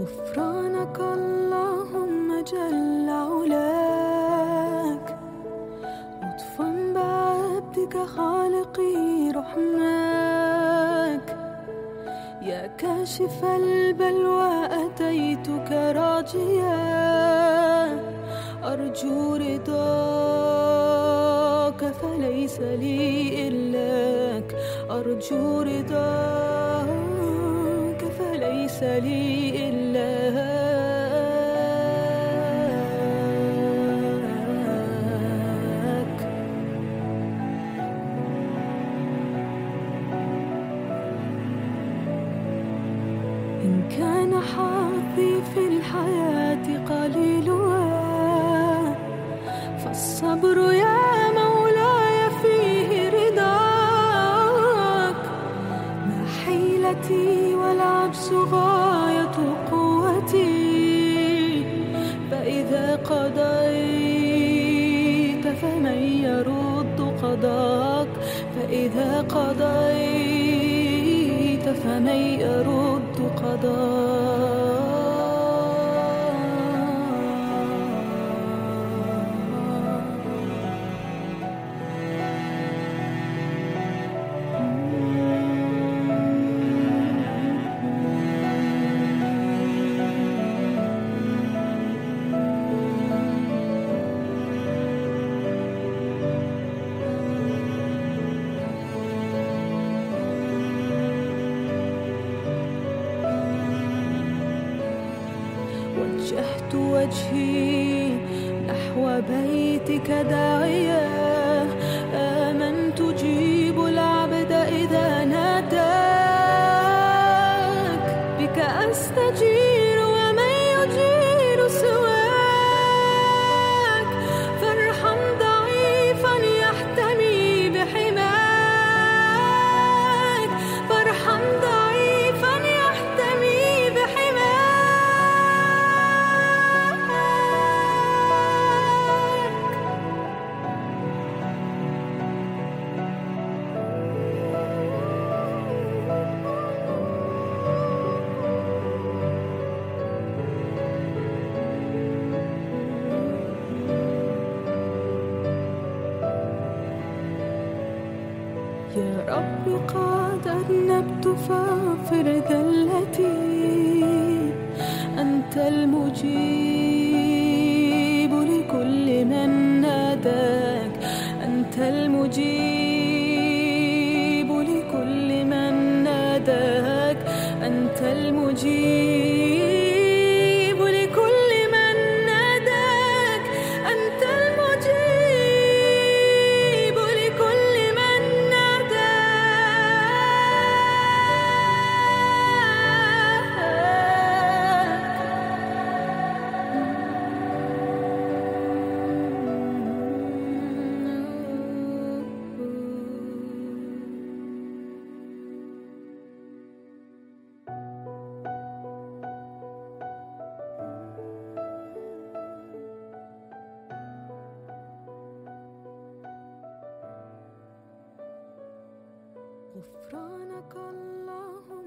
غفرانك اللهم جل علاك لطفا بعبدك خالقي رحماك. يا كاشف البلوى أتيتك راجيا. أرجو رضاك فليس لي إلاك أرجو رضاك فليس لي إلاك إن كان حظي في الحياة قليلها فالصبر يا مولاي فيه رضاك ما حيلتي والعجز غاية قوتي فإذا قضيت فمن يرد قضاك فإذا قضيت فمن يرد قضاك. وجهت وجهي نحو بيتك داعيا آمنت تجيب العبد إذا ناداك. بك أستجير يا رب قد أذنبت فاغفر ذلتي أنت المجيب لكل من ناداك. أنت المجيب لكل من ناداك. أنت المجيب غفرانك اللهم